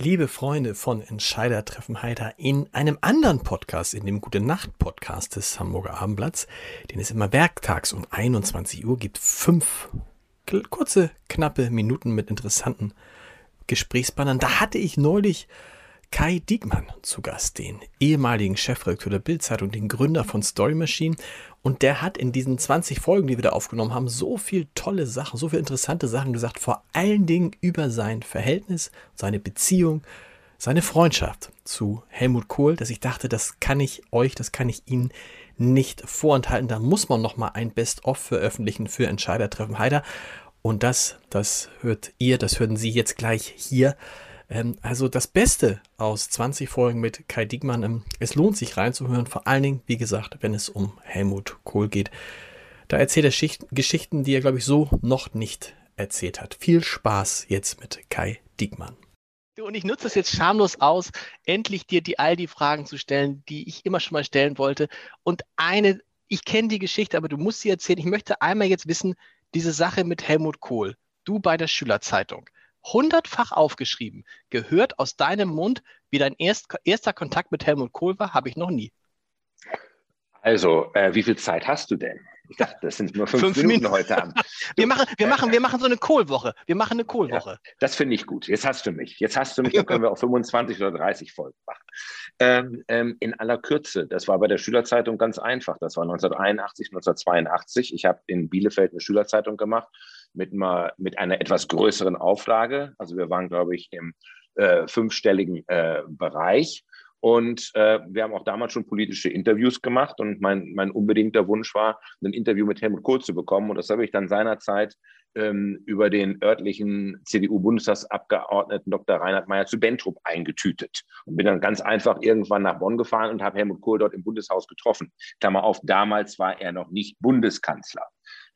Liebe Freunde von Entscheider treffen Heiter, in einem anderen Podcast, in dem Gute Nacht Podcast des Hamburger Abendblatts, den es immer werktags um 21 Uhr gibt, fünf kurze, knappe Minuten mit interessanten Gesprächsbannern. Da hatte ich neulich Kai Diekmann zu Gast, den ehemaligen Chefredakteur der Bildzeitung, den Gründer von Story Machine. Und der hat in diesen 20 Folgen, die wir da aufgenommen haben, so viel tolle Sachen, so viele interessante Sachen gesagt, vor allen Dingen über sein Verhältnis, seine Beziehung, seine Freundschaft zu Helmut Kohl, dass ich dachte, das kann ich euch, das kann ich Ihnen nicht vorenthalten. Da muss man nochmal ein Best-of veröffentlichen für Entscheider treffen Heider. Und das, das hört ihr, das hören Sie jetzt gleich hier. Ähm, also das Beste aus 20 Folgen mit Kai Diekmann. Ähm, es lohnt sich reinzuhören, vor allen Dingen, wie gesagt, wenn es um Helmut Kohl geht. Da erzählt er Schicht Geschichten, die er, glaube ich, so noch nicht erzählt hat. Viel Spaß jetzt mit Kai Diekmann. Und ich nutze es jetzt schamlos aus, endlich dir die all die Fragen zu stellen, die ich immer schon mal stellen wollte. Und eine, ich kenne die Geschichte, aber du musst sie erzählen. Ich möchte einmal jetzt wissen, diese Sache mit Helmut Kohl, du bei der Schülerzeitung hundertfach aufgeschrieben. Gehört aus deinem Mund, wie dein erst, erster Kontakt mit Helmut Kohl war, habe ich noch nie. Also, äh, wie viel Zeit hast du denn? Ich dachte, das sind nur fünf, fünf Minuten, Minuten, heute Abend. wir, machen, wir, machen, wir machen so eine Kohlwoche. Wir machen eine Kohlwoche. Ja, das finde ich gut. Jetzt hast du mich. Jetzt hast du mich, dann können wir auch 25 oder 30 Folgen machen. Ähm, ähm, in aller Kürze, das war bei der Schülerzeitung ganz einfach. Das war 1981, 1982. Ich habe in Bielefeld eine Schülerzeitung gemacht mit, mal, mit einer etwas größeren Auflage. Also wir waren, glaube ich, im äh, fünfstelligen äh, Bereich. Und äh, wir haben auch damals schon politische Interviews gemacht und mein, mein unbedingter Wunsch war, ein Interview mit Helmut Kohl zu bekommen. Und das habe ich dann seinerzeit ähm, über den örtlichen CDU-Bundestagsabgeordneten Dr. Reinhard Meyer zu Bentrup eingetütet und bin dann ganz einfach irgendwann nach Bonn gefahren und habe Helmut Kohl dort im Bundeshaus getroffen. Klammer auf, damals war er noch nicht Bundeskanzler.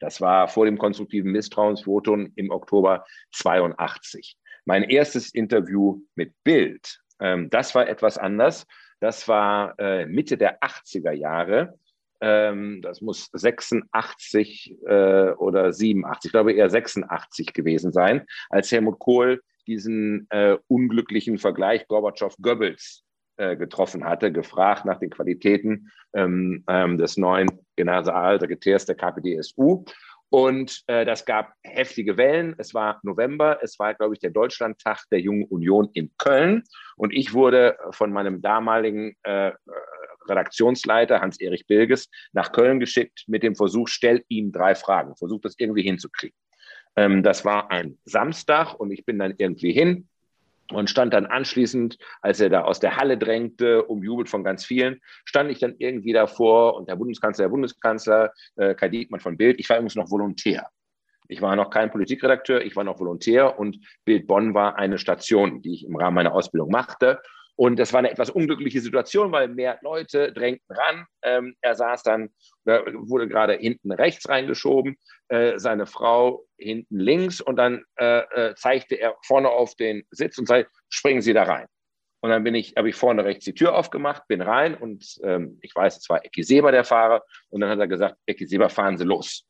Das war vor dem konstruktiven Misstrauensvotum im Oktober 82. Mein erstes Interview mit Bild, ähm, das war etwas anders. Das war äh, Mitte der 80er Jahre. Ähm, das muss 86 äh, oder 87, ich glaube eher 86 gewesen sein, als Helmut Kohl diesen äh, unglücklichen Vergleich Gorbatschow-Goebbels äh, getroffen hatte, gefragt nach den Qualitäten ähm, ähm, des neuen Generalsekretärs der KPDSU. Und äh, das gab heftige Wellen. Es war November, es war, glaube ich, der Deutschlandtag der Jungen Union in Köln. Und ich wurde von meinem damaligen äh, Redaktionsleiter Hans-Erich Bilges nach Köln geschickt mit dem Versuch, stell ihm drei Fragen, versuch das irgendwie hinzukriegen. Ähm, das war ein Samstag und ich bin dann irgendwie hin und stand dann anschließend, als er da aus der Halle drängte, umjubelt von ganz vielen, stand ich dann irgendwie davor und der Bundeskanzler, der Bundeskanzler, äh, Kai Diekmann von Bild, ich war übrigens noch Volontär. Ich war noch kein Politikredakteur, ich war noch Volontär und Bild Bonn war eine Station, die ich im Rahmen meiner Ausbildung machte. Und das war eine etwas unglückliche Situation, weil mehr Leute drängten ran. Ähm, er saß dann, wurde gerade hinten rechts reingeschoben, äh, seine Frau hinten links und dann äh, äh, zeigte er vorne auf den Sitz und sagte, springen Sie da rein. Und dann bin ich, habe ich vorne rechts die Tür aufgemacht, bin rein und ähm, ich weiß, es war Ecki Seber der Fahrer und dann hat er gesagt, Ecki Seber, fahren Sie los.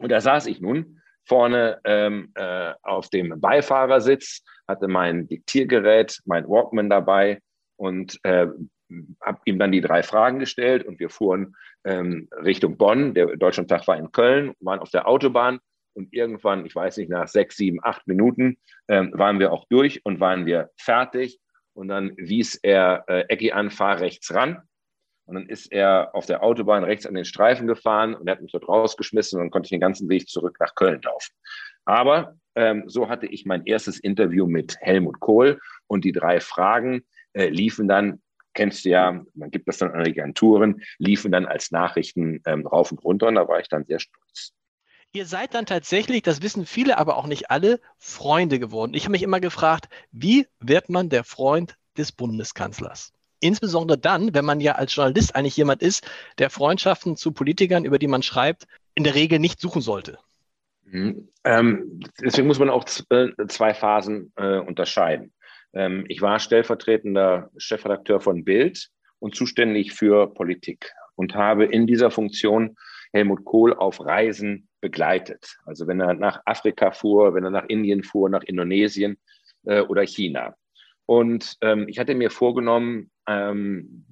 Und da saß ich nun vorne ähm, äh, auf dem Beifahrersitz, hatte mein Diktiergerät, mein Walkman dabei und äh, habe ihm dann die drei Fragen gestellt und wir fuhren ähm, Richtung Bonn. Der Deutschlandtag war in Köln, waren auf der Autobahn und irgendwann, ich weiß nicht, nach sechs, sieben, acht Minuten ähm, waren wir auch durch und waren wir fertig. Und dann wies er äh, Ecki an, fahr rechts ran. Und dann ist er auf der Autobahn rechts an den Streifen gefahren und er hat mich dort rausgeschmissen und dann konnte ich den ganzen Weg zurück nach Köln laufen. Aber Ähm, so hatte ich mein erstes Interview mit Helmut Kohl und die drei Fragen äh, liefen dann, kennst du ja, man gibt das dann an Agenturen, liefen dann als Nachrichten ähm, rauf und runter und da war ich dann sehr stolz. Ihr seid dann tatsächlich, das wissen viele, aber auch nicht alle, Freunde geworden. Ich habe mich immer gefragt, wie wird man der Freund des Bundeskanzlers? Insbesondere dann, wenn man ja als Journalist eigentlich jemand ist, der Freundschaften zu Politikern, über die man schreibt, in der Regel nicht suchen sollte. Mhm. Ähm, deswegen muss man auch äh, zwei Phasen äh, unterscheiden. Ähm, ich war stellvertretender Chefredakteur von Bild und zuständig für Politik und habe in dieser Funktion Helmut Kohl auf Reisen begleitet. Also wenn er nach Afrika fuhr, wenn er nach Indien fuhr, nach Indonesien äh, oder China. Und ähm, ich hatte mir vorgenommen, ähm,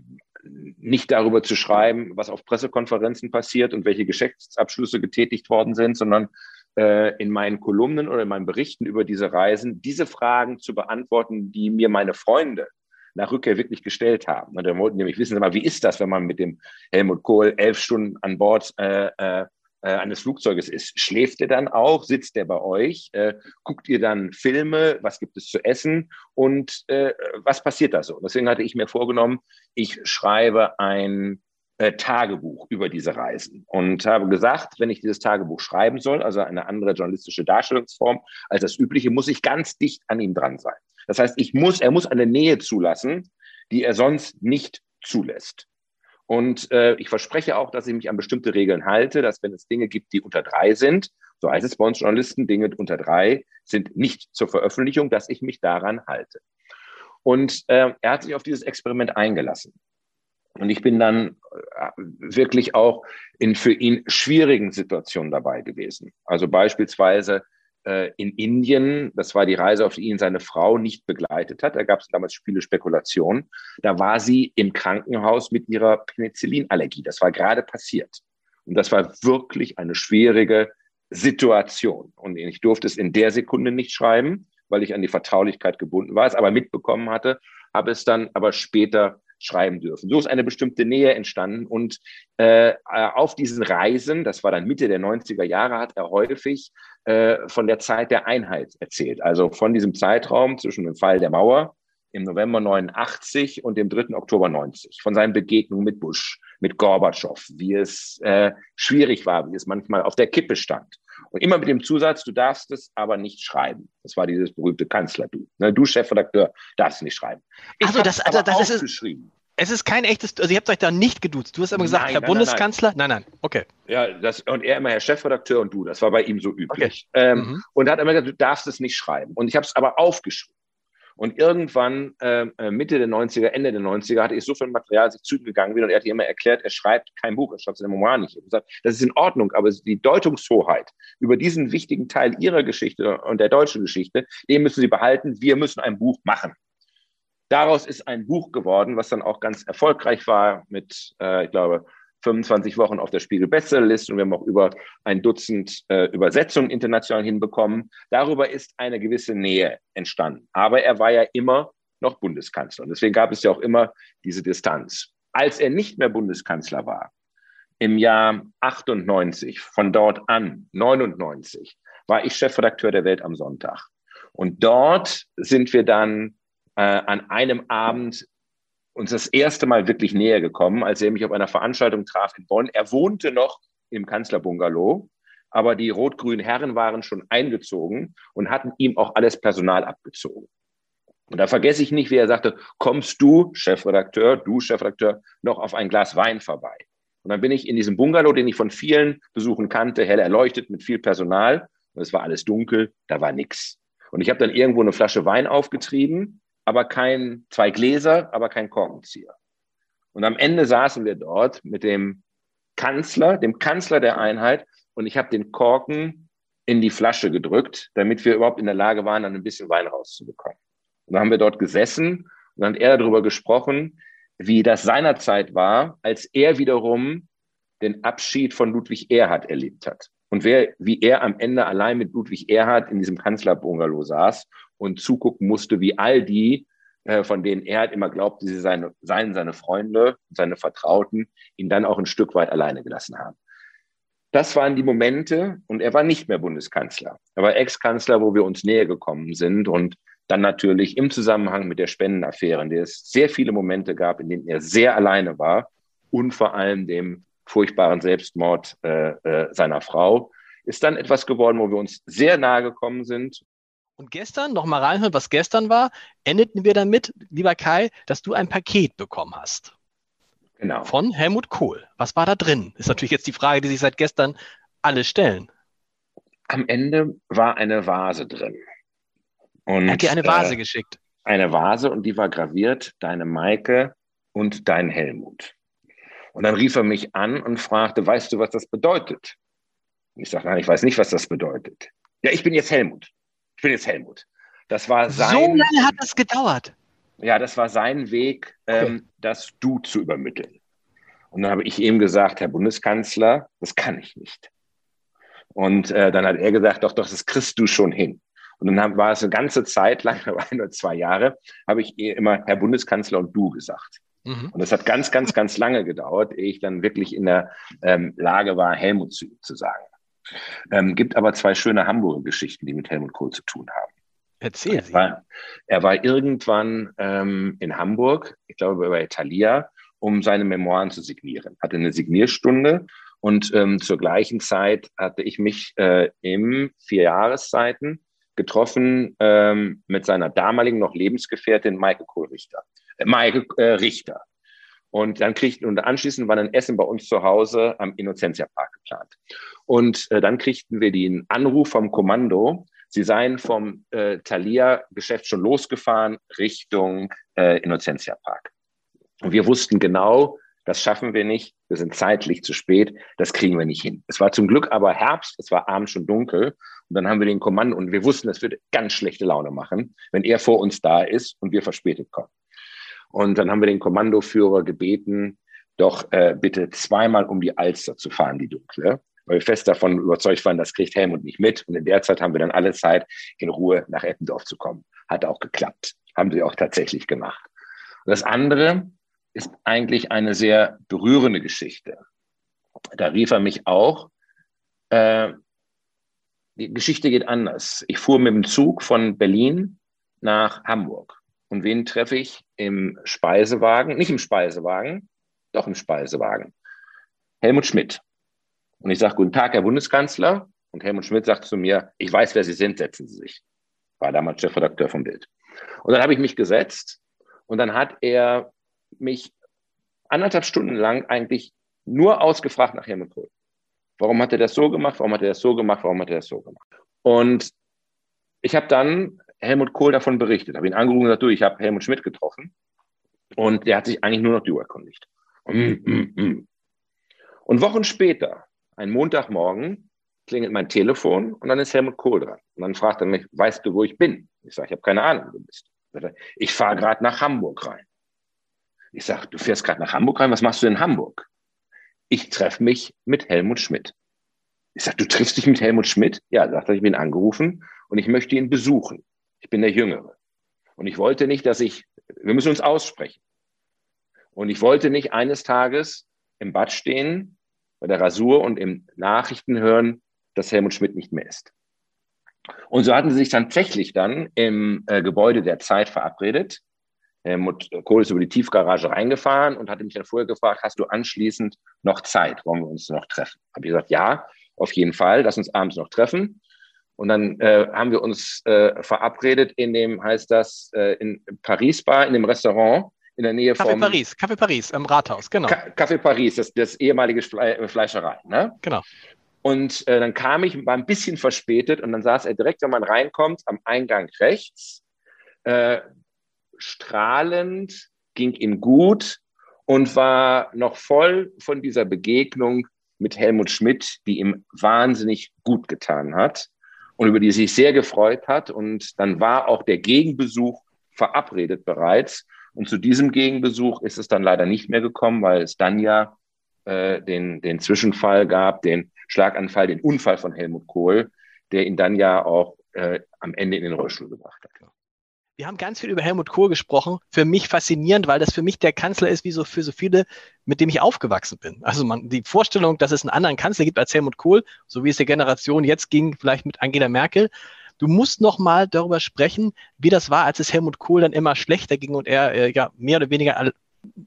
nicht darüber zu schreiben, was auf Pressekonferenzen passiert und welche Geschäftsabschlüsse getätigt worden sind, sondern in meinen Kolumnen oder in meinen Berichten über diese Reisen diese Fragen zu beantworten, die mir meine Freunde nach Rückkehr wirklich gestellt haben. Und da wollten nämlich wissen, wie ist das, wenn man mit dem Helmut Kohl elf Stunden an Bord äh, äh, äh, eines Flugzeuges ist. Schläft er dann auch? Sitzt er bei euch? Äh, guckt ihr dann Filme? Was gibt es zu essen? Und äh, was passiert da so? Deswegen hatte ich mir vorgenommen, ich schreibe ein äh, Tagebuch über diese Reisen und habe gesagt, wenn ich dieses Tagebuch schreiben soll, also eine andere journalistische Darstellungsform als das übliche, muss ich ganz dicht an ihm dran sein. Das heißt, ich muss, er muss eine Nähe zulassen, die er sonst nicht zulässt. Und äh, ich verspreche auch, dass ich mich an bestimmte Regeln halte, dass wenn es Dinge gibt, die unter drei sind, so heißt es bei uns Journalisten, Dinge unter drei sind nicht zur Veröffentlichung, dass ich mich daran halte. Und äh, er hat sich auf dieses Experiment eingelassen. Und ich bin dann äh, wirklich auch in für ihn schwierigen Situationen dabei gewesen. Also beispielsweise äh, in Indien, das war die Reise, auf die ihn seine Frau nicht begleitet hat. Da gab es damals viele Spekulationen. Da war sie im Krankenhaus mit ihrer Penicillinallergie. Das war gerade passiert. Und das war wirklich eine schwierige Situation. Und ich durfte es in der Sekunde nicht schreiben, weil ich an die Vertraulichkeit gebunden war, es aber mitbekommen hatte, habe es dann aber später schreiben dürfen. So ist eine bestimmte Nähe entstanden. Und äh, auf diesen Reisen, das war dann Mitte der 90er Jahre, hat er häufig äh, von der Zeit der Einheit erzählt. Also von diesem Zeitraum zwischen dem Fall der Mauer im November 89 und dem 3. Oktober 90, von seinen Begegnungen mit Bush, mit Gorbatschow, wie es äh, schwierig war, wie es manchmal auf der Kippe stand. Und immer mit dem Zusatz, du darfst es aber nicht schreiben. Das war dieses berühmte Kanzler-Du. Ne, du Chefredakteur darfst nicht schreiben. Ich also das, also das ist geschrieben. Es ist kein echtes, also ihr habt euch da nicht geduzt. Du hast immer gesagt, nein, Herr nein, Bundeskanzler. Nein. nein, nein, okay. Ja, das, und er immer Herr Chefredakteur und du. Das war bei ihm so üblich. Okay. Ähm, mhm. Und er hat immer gesagt, du darfst es nicht schreiben. Und ich habe es aber aufgeschrieben. Und irgendwann, ähm, äh, Mitte der 90er, Ende der 90er, hatte ich so viel Material, dass ich zu ihm gegangen bin und er hat immer erklärt, er schreibt kein Buch, er schreibt seine Memoir nicht. Ich gesagt, das ist in Ordnung, aber die Deutungshoheit über diesen wichtigen Teil ihrer Geschichte und der deutschen Geschichte, den müssen sie behalten. Wir müssen ein Buch machen. Daraus ist ein Buch geworden, was dann auch ganz erfolgreich war mit, äh, ich glaube, 25 Wochen auf der Spiegel Bestsellerliste und wir haben auch über ein Dutzend äh, Übersetzungen international hinbekommen. Darüber ist eine gewisse Nähe entstanden. Aber er war ja immer noch Bundeskanzler und deswegen gab es ja auch immer diese Distanz. Als er nicht mehr Bundeskanzler war, im Jahr 98, von dort an 99, war ich Chefredakteur der Welt am Sonntag. Und dort sind wir dann äh, an einem Abend uns das erste Mal wirklich näher gekommen, als er mich auf einer Veranstaltung traf in Bonn. Er wohnte noch im Kanzlerbungalow, aber die rot-grünen Herren waren schon eingezogen und hatten ihm auch alles Personal abgezogen. Und da vergesse ich nicht, wie er sagte, kommst du, Chefredakteur, du, Chefredakteur, noch auf ein Glas Wein vorbei? Und dann bin ich in diesem Bungalow, den ich von vielen Besuchen kannte, hell erleuchtet mit viel Personal. Und es war alles dunkel, da war nichts. Und ich habe dann irgendwo eine Flasche Wein aufgetrieben aber kein, zwei Gläser, aber kein Korkenzieher. Und am Ende saßen wir dort mit dem Kanzler, dem Kanzler der Einheit, und ich habe den Korken in die Flasche gedrückt, damit wir überhaupt in der Lage waren, dann ein bisschen Wein rauszubekommen. Und dann haben wir dort gesessen und dann hat er darüber gesprochen, wie das seinerzeit war, als er wiederum den Abschied von Ludwig Erhard erlebt hat. Und wer, wie er am Ende allein mit Ludwig Erhard in diesem Kanzlerbungalow saß und zugucken musste, wie all die, äh, von denen er halt immer glaubte, sie seien, seien seine Freunde, seine Vertrauten, ihn dann auch ein Stück weit alleine gelassen haben. das waren die Momente und er war nicht mehr Bundeskanzler. Er war Ex-Kanzler, wo wir uns näher gekommen sind und dann natürlich im Zusammenhang mit der Spendenaffäre, in der es sehr viele Momente gab, in denen er sehr alleine war und vor allem dem furchtbaren Selbstmord äh, äh, seiner Frau, ist dann etwas geworden, wo wir uns sehr nahe gekommen sind. Und gestern, nochmal reinhören, was gestern war, endeten wir damit, lieber Kai, dass du ein Paket bekommen hast. Genau. Von Helmut Kohl. Was war da drin? Ist natürlich jetzt die Frage, die sich seit gestern alle stellen. Am Ende war eine Vase drin. Und, er hat dir eine Vase äh, geschickt. Eine Vase und die war graviert, deine Maike und dein Helmut. Und dann rief er mich an und fragte, weißt du, was das bedeutet? Ich sagte, nein, ich weiß nicht, was das bedeutet. Ja, ich bin jetzt Helmut. Ich bin jetzt Helmut. Das war sein. So lange hat das gedauert. Ja, das war sein Weg, ähm, das Du zu übermitteln. Und dann habe ich ihm gesagt, Herr Bundeskanzler, das kann ich nicht. Und äh, dann hat er gesagt, doch, doch, das kriegst du schon hin. Und dann haben, war es eine ganze Zeit lang, ein oder zwei Jahre, habe ich immer Herr Bundeskanzler und du gesagt. Mhm. Und das hat ganz, ganz, ganz lange gedauert, ehe ich dann wirklich in der ähm, Lage war, Helmut zu, zu sagen. Ähm, gibt aber zwei schöne Hamburger Geschichten, die mit Helmut Kohl zu tun haben. Erzähl. Er war, er war irgendwann ähm, in Hamburg, ich glaube bei Thalia, um seine Memoiren zu signieren. Hatte eine Signierstunde und ähm, zur gleichen Zeit hatte ich mich äh, im vier Jahreszeiten getroffen ähm, mit seiner damaligen noch Lebensgefährtin Maike Kohl-Richter. Äh, Maike äh, Richter. Und dann kriegten, und anschließend war ein Essen bei uns zu Hause am Innocentia Park geplant. Und äh, dann kriegten wir den Anruf vom Kommando, sie seien vom äh, Thalia-Geschäft schon losgefahren Richtung äh, Innocentia Park. Und wir wussten genau, das schaffen wir nicht, wir sind zeitlich zu spät, das kriegen wir nicht hin. Es war zum Glück aber Herbst, es war abends schon dunkel und dann haben wir den Kommando und wir wussten, es würde ganz schlechte Laune machen, wenn er vor uns da ist und wir verspätet kommen. Und dann haben wir den Kommandoführer gebeten, doch äh, bitte zweimal um die Alster zu fahren, die dunkle, weil wir fest davon überzeugt waren, das kriegt Helmut nicht mit. Und in der Zeit haben wir dann alle Zeit, in Ruhe nach Eppendorf zu kommen. Hat auch geklappt. Haben sie auch tatsächlich gemacht. Und das andere ist eigentlich eine sehr berührende Geschichte. Da rief er mich auch. Äh, die Geschichte geht anders. Ich fuhr mit dem Zug von Berlin nach Hamburg. Und wen treffe ich im Speisewagen? Nicht im Speisewagen, doch im Speisewagen. Helmut Schmidt. Und ich sage, guten Tag, Herr Bundeskanzler. Und Helmut Schmidt sagt zu mir, ich weiß, wer Sie sind, setzen Sie sich. War damals Chefredakteur vom Bild. Und dann habe ich mich gesetzt und dann hat er mich anderthalb Stunden lang eigentlich nur ausgefragt nach Helmut Kohl. Warum hat er das so gemacht? Warum hat er das so gemacht? Warum hat er das so gemacht? Und ich habe dann Helmut Kohl davon berichtet, habe ihn angerufen und gesagt, du, ich habe Helmut Schmidt getroffen und der hat sich eigentlich nur noch du erkundigt. Mm, mm, mm. Und Wochen später, ein Montagmorgen, klingelt mein Telefon und dann ist Helmut Kohl dran. Und dann fragt er mich, weißt du, wo ich bin? Ich sage, ich habe keine Ahnung, wo du bist. Ich fahre gerade nach Hamburg rein. Ich sage, du fährst gerade nach Hamburg rein, was machst du in Hamburg? Ich treffe mich mit Helmut Schmidt. Ich sage, du triffst dich mit Helmut Schmidt? Ja, sagt er, ich bin angerufen und ich möchte ihn besuchen. Ich bin der Jüngere. Und ich wollte nicht, dass ich, wir müssen uns aussprechen. Und ich wollte nicht eines Tages im Bad stehen, bei der Rasur und im Nachrichten hören, dass Helmut Schmidt nicht mehr ist. Und so hatten sie sich tatsächlich dann im äh, Gebäude der Zeit verabredet. Helmut Kohl ist über die Tiefgarage reingefahren und hatte mich dann vorher gefragt, hast du anschließend noch Zeit? Wollen wir uns noch treffen? Habe ich gesagt, ja, auf jeden Fall, lass uns abends noch treffen. Und dann äh, haben wir uns äh, verabredet in dem, heißt das, äh, in Paris Bar, in dem Restaurant in der Nähe Café vom... Paris, Café Paris im Rathaus, genau. Café Paris, das, das ehemalige Fle Fleischerei, ne? Genau. Und äh, dann kam ich, war ein bisschen verspätet und dann saß er direkt, wenn man reinkommt, am Eingang rechts, äh, strahlend, ging ihm gut und war noch voll von dieser Begegnung mit Helmut Schmidt, die ihm wahnsinnig gut getan hat und über die sich sehr gefreut hat. Und dann war auch der Gegenbesuch verabredet bereits. Und zu diesem Gegenbesuch ist es dann leider nicht mehr gekommen, weil es dann ja äh, den, den Zwischenfall gab, den Schlaganfall, den Unfall von Helmut Kohl, der ihn dann ja auch äh, am Ende in den Rollstuhl gebracht hat. Wir haben ganz viel über Helmut Kohl gesprochen. Für mich faszinierend, weil das für mich der Kanzler ist, wie so für so viele, mit dem ich aufgewachsen bin. Also man, die Vorstellung, dass es einen anderen Kanzler gibt als Helmut Kohl, so wie es der Generation jetzt ging, vielleicht mit Angela Merkel. Du musst noch mal darüber sprechen, wie das war, als es Helmut Kohl dann immer schlechter ging und er äh, ja mehr oder weniger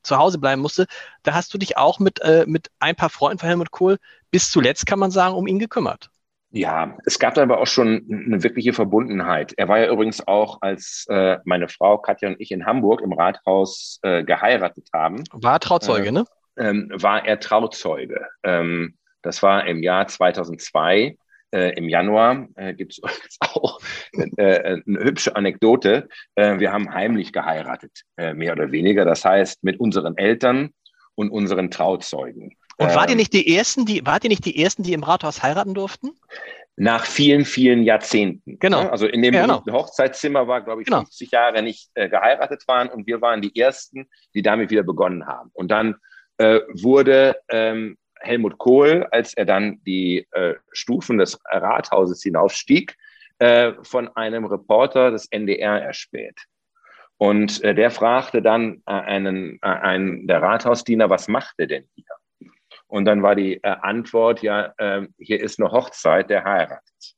zu Hause bleiben musste. Da hast du dich auch mit, äh, mit ein paar Freunden von Helmut Kohl bis zuletzt, kann man sagen, um ihn gekümmert. Ja, es gab aber auch schon eine wirkliche Verbundenheit. Er war ja übrigens auch, als äh, meine Frau Katja und ich in Hamburg im Rathaus äh, geheiratet haben. War Trauzeuge, äh, ne? Ähm, war er Trauzeuge. Ähm, das war im Jahr 2002. Äh, Im Januar äh, gibt es auch äh, eine hübsche Anekdote. Äh, wir haben heimlich geheiratet, äh, mehr oder weniger. Das heißt, mit unseren Eltern und unseren Trauzeugen. Und wart ihr ähm, nicht die ersten, die, wart ihr nicht die ersten, die im Rathaus heiraten durften? Nach vielen, vielen Jahrzehnten. Genau. Ne? Also in dem ja, genau. Hochzeitszimmer war, glaube ich, genau. 50 Jahre nicht äh, geheiratet waren und wir waren die ersten, die damit wieder begonnen haben. Und dann äh, wurde ähm, Helmut Kohl, als er dann die äh, Stufen des Rathauses hinaufstieg, äh, von einem Reporter des NDR erspäht. Und äh, der fragte dann äh, einen, einen der Rathausdiener, was macht er denn hier? Und dann war die äh, Antwort, ja, äh, hier ist eine Hochzeit, der heiratet.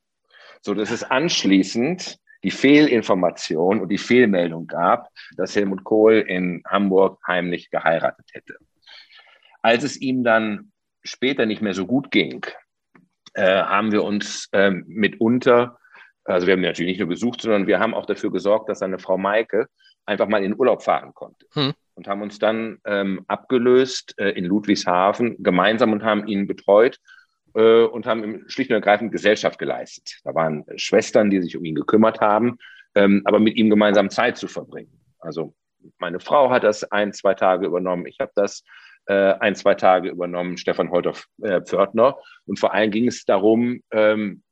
So dass es anschließend die Fehlinformation und die Fehlmeldung gab, dass Helmut Kohl in Hamburg heimlich geheiratet hätte. Als es ihm dann später nicht mehr so gut ging, äh, haben wir uns äh, mitunter, also wir haben ihn natürlich nicht nur besucht, sondern wir haben auch dafür gesorgt, dass seine Frau Maike einfach mal in Urlaub fahren konnte. Hm und haben uns dann ähm, abgelöst äh, in Ludwigshafen gemeinsam und haben ihn betreut äh, und haben schlicht und ergreifend Gesellschaft geleistet. Da waren Schwestern, die sich um ihn gekümmert haben, ähm, aber mit ihm gemeinsam Zeit zu verbringen. Also meine Frau hat das ein, zwei Tage übernommen. Ich habe das äh, ein, zwei Tage übernommen, Stefan Holter-Pförtner. Äh, und vor allem ging es darum, ähm,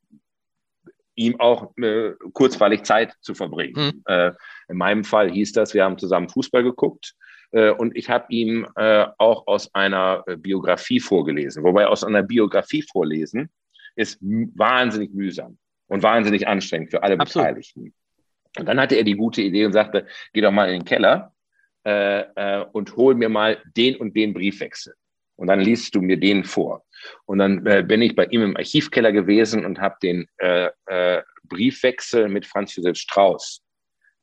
ihm auch äh, kurzweilig Zeit zu verbringen. Mhm. Äh, in meinem Fall hieß das, wir haben zusammen Fußball geguckt. Äh, und ich habe ihm äh, auch aus einer äh, Biografie vorgelesen. Wobei aus einer Biografie vorlesen ist wahnsinnig mühsam und wahnsinnig anstrengend für alle Absolut. Beteiligten. Und dann hatte er die gute Idee und sagte, geh doch mal in den Keller und hol mir mal den und den Briefwechsel. Und dann liest du mir den vor. Und dann äh, bin ich bei ihm im Archivkeller gewesen und habe den äh, äh, Briefwechsel mit Franz Josef Strauß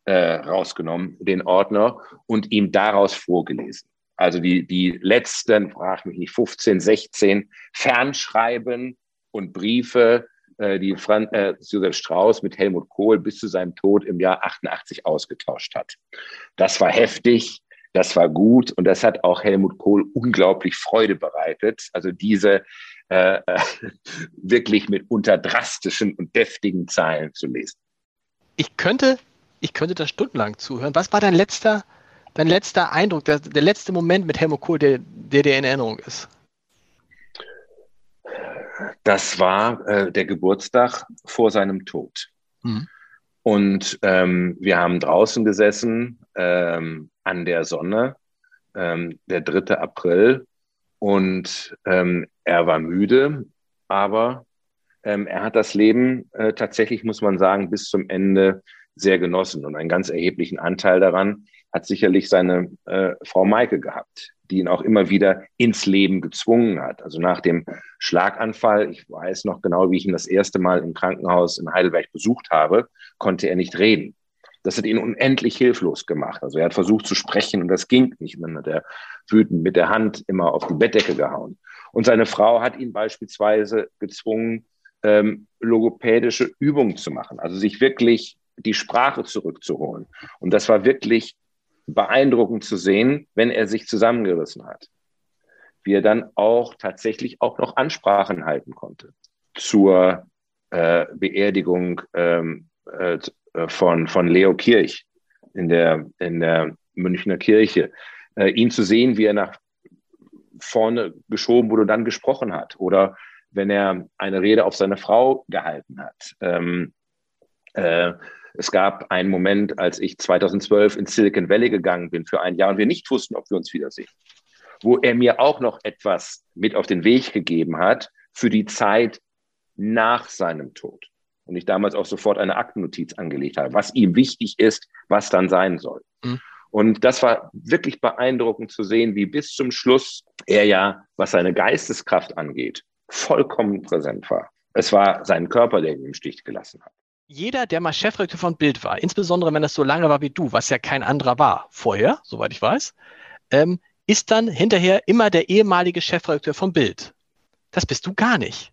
äh, rausgenommen, den Ordner, und ihm daraus vorgelesen. Also die, die letzten, frag mich nicht, 15, 16 Fernschreiben und Briefe, äh, die Franz äh, Josef Strauß mit Helmut Kohl bis zu seinem Tod im Jahr 88 ausgetauscht hat. Das war heftig, das war gut und das hat auch Helmut Kohl unglaublich Freude bereitet. Also diese äh, äh wirklich mitunter drastischen und deftigen Zeilen zu lesen. Ich könnte ich könnte da stundenlang zuhören. Was war dein letzter, dein letzter Eindruck, der, der letzte Moment mit Helmut Kohl, der, der dir in Erinnerung ist? Das war äh, der Geburtstag vor seinem Tod. Mhm. Und ähm, wir haben draußen gesessen ähm, an der Sonne, ähm, der 3. April. Und ähm, er war müde, aber ähm, er hat das Leben äh, tatsächlich, muss man sagen, bis zum Ende sehr genossen. Und einen ganz erheblichen Anteil daran hat sicherlich seine äh, Frau Maike gehabt, die ihn auch immer wieder ins Leben gezwungen hat. Also nach dem Schlaganfall, ich weiß noch genau, wie ich ihn das erste Mal im Krankenhaus in Heidelberg besucht habe, konnte er nicht reden. Das hat ihn unendlich hilflos gemacht. Also er hat versucht zu sprechen und das ging nicht. dann hat er wütend mit der Hand immer auf die Bettdecke gehauen. Und seine Frau hat ihn beispielsweise gezwungen, ähm, logopädische Übungen zu machen. Also sich wirklich die Sprache zurückzuholen. Und das war wirklich beeindruckend zu sehen, wenn er sich zusammengerissen hat. Wie er dann auch tatsächlich auch noch Ansprachen halten konnte zur äh, Beerdigung ähm, äh, von, von Leo Kirch in der, in der Münchner Kirche. Äh, ihn zu sehen, wie er nach vorne geschoben wurde und dann gesprochen hat. Oder wenn er eine Rede auf seine Frau gehalten hat. Ähm, äh, es gab einen Moment, als ich 2012 in Silicon Valley gegangen bin für ein Jahr und wir nicht wussten, ob wir uns wiedersehen, wo er mir auch noch etwas mit auf den Weg gegeben hat für die Zeit nach seinem Tod. Und ich damals auch sofort eine Aktennotiz angelegt habe, was ihm wichtig ist, was dann sein soll. Mhm. Und das war wirklich beeindruckend zu sehen, wie bis zum Schluss er ja, was seine Geisteskraft angeht, vollkommen präsent war. Es war sein Körper, der ihn im Stich gelassen hat. Jeder, der mal Chefredakteur von Bild war, insbesondere wenn das so lange war wie du, was ja kein anderer war vorher, soweit ich weiß, ähm, ist dann hinterher immer der ehemalige Chefredakteur von Bild. Das bist du gar nicht.